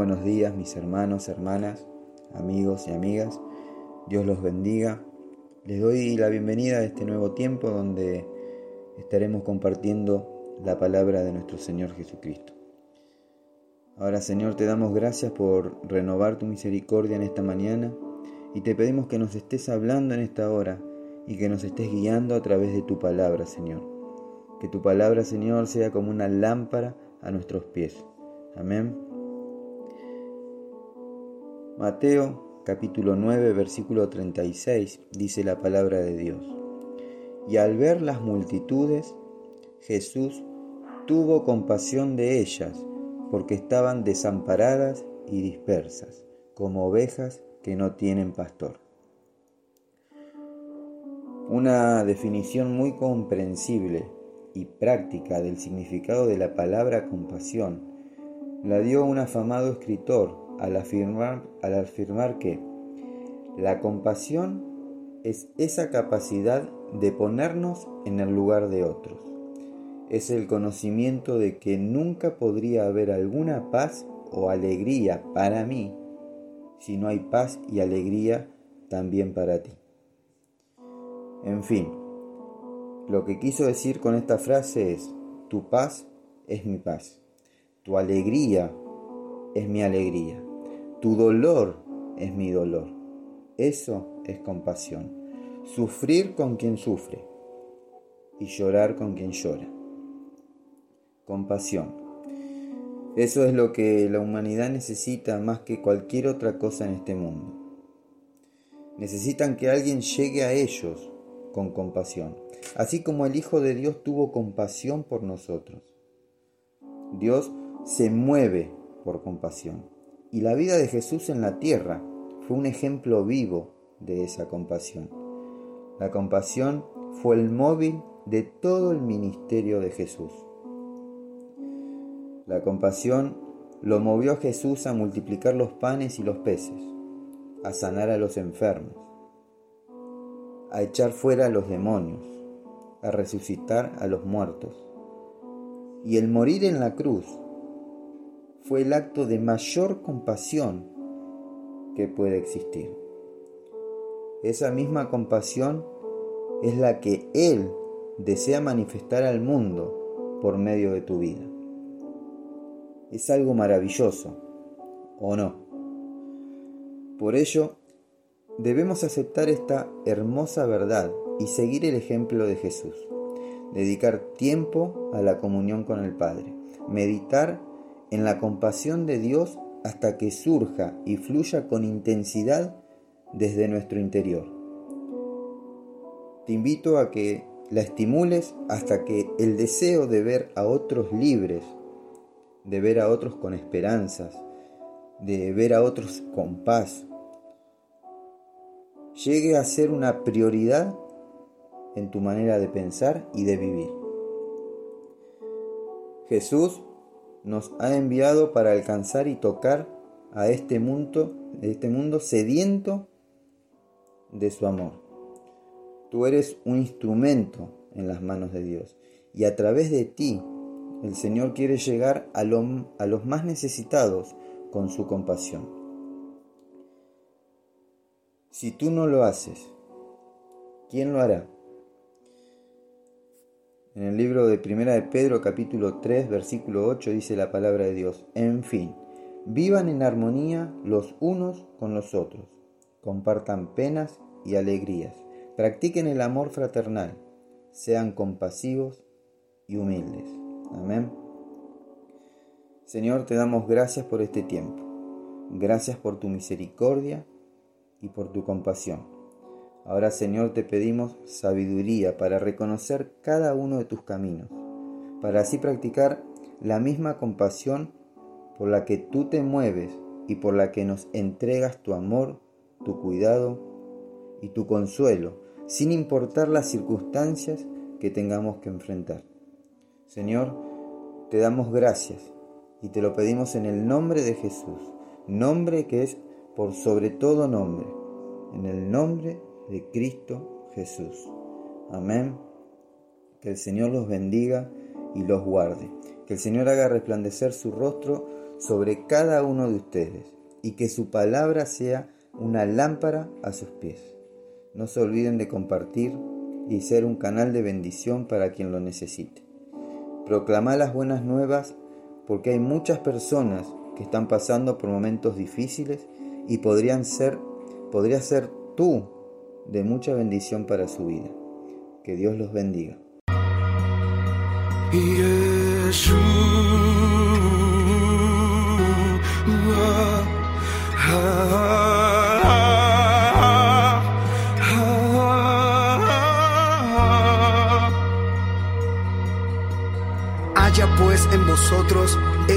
buenos días mis hermanos, hermanas, amigos y amigas. Dios los bendiga. Les doy la bienvenida a este nuevo tiempo donde estaremos compartiendo la palabra de nuestro Señor Jesucristo. Ahora Señor te damos gracias por renovar tu misericordia en esta mañana y te pedimos que nos estés hablando en esta hora y que nos estés guiando a través de tu palabra Señor. Que tu palabra Señor sea como una lámpara a nuestros pies. Amén. Mateo capítulo 9 versículo 36 dice la palabra de Dios. Y al ver las multitudes, Jesús tuvo compasión de ellas, porque estaban desamparadas y dispersas, como ovejas que no tienen pastor. Una definición muy comprensible y práctica del significado de la palabra compasión la dio un afamado escritor al afirmar, al afirmar que la compasión es esa capacidad de ponernos en el lugar de otros. Es el conocimiento de que nunca podría haber alguna paz o alegría para mí si no hay paz y alegría también para ti. En fin, lo que quiso decir con esta frase es, tu paz es mi paz, tu alegría es mi alegría, tu dolor es mi dolor. Eso es compasión, sufrir con quien sufre y llorar con quien llora. Compasión. Eso es lo que la humanidad necesita más que cualquier otra cosa en este mundo. Necesitan que alguien llegue a ellos con compasión, así como el Hijo de Dios tuvo compasión por nosotros. Dios se mueve por compasión y la vida de Jesús en la tierra fue un ejemplo vivo de esa compasión. La compasión fue el móvil de todo el ministerio de Jesús. La compasión lo movió a Jesús a multiplicar los panes y los peces, a sanar a los enfermos, a echar fuera a los demonios, a resucitar a los muertos. Y el morir en la cruz fue el acto de mayor compasión que puede existir. Esa misma compasión es la que Él desea manifestar al mundo por medio de tu vida. Es algo maravilloso, ¿o no? Por ello, debemos aceptar esta hermosa verdad y seguir el ejemplo de Jesús. Dedicar tiempo a la comunión con el Padre. Meditar en la compasión de Dios hasta que surja y fluya con intensidad desde nuestro interior. Te invito a que la estimules hasta que el deseo de ver a otros libres, de ver a otros con esperanzas, de ver a otros con paz, llegue a ser una prioridad en tu manera de pensar y de vivir. Jesús nos ha enviado para alcanzar y tocar a este mundo, este mundo sediento de su amor. Tú eres un instrumento en las manos de Dios y a través de ti el Señor quiere llegar a, a los más necesitados con su compasión. Si tú no lo haces, ¿quién lo hará? En el libro de Primera de Pedro capítulo 3 versículo 8 dice la palabra de Dios, en fin, vivan en armonía los unos con los otros, compartan penas y alegrías, practiquen el amor fraternal, sean compasivos y humildes. Amén. Señor, te damos gracias por este tiempo, gracias por tu misericordia y por tu compasión. Ahora Señor te pedimos sabiduría para reconocer cada uno de tus caminos, para así practicar la misma compasión por la que tú te mueves y por la que nos entregas tu amor, tu cuidado y tu consuelo, sin importar las circunstancias que tengamos que enfrentar. Señor, te damos gracias y te lo pedimos en el nombre de Jesús, nombre que es por sobre todo nombre, en el nombre de Cristo Jesús. Amén. Que el Señor los bendiga y los guarde. Que el Señor haga resplandecer su rostro sobre cada uno de ustedes y que su palabra sea una lámpara a sus pies. No se olviden de compartir y ser un canal de bendición para quien lo necesite. Proclamar las buenas nuevas porque hay muchas personas que están pasando por momentos difíciles y podrían ser, podría ser tú de mucha bendición para su vida. Que Dios los bendiga.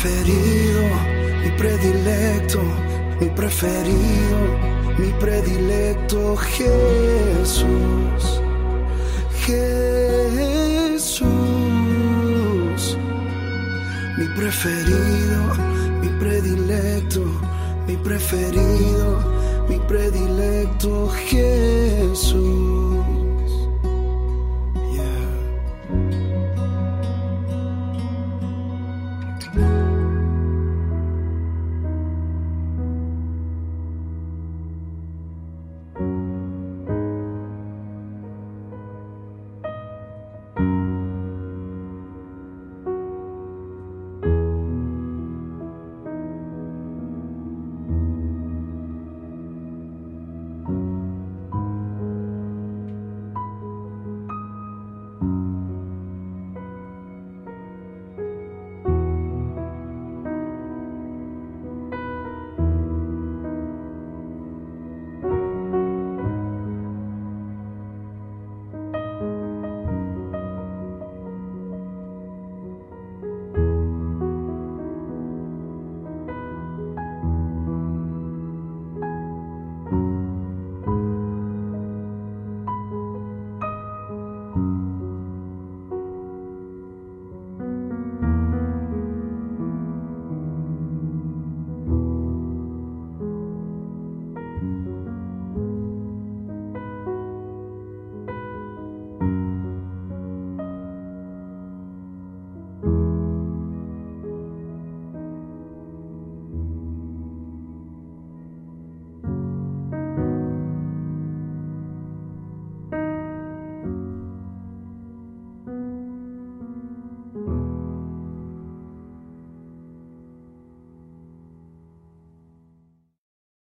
preferido, mi predilecto, mi preferido, mi predilecto Jesús. Jesús. Mi preferido, mi predilecto, mi preferido, mi predilecto Jesús.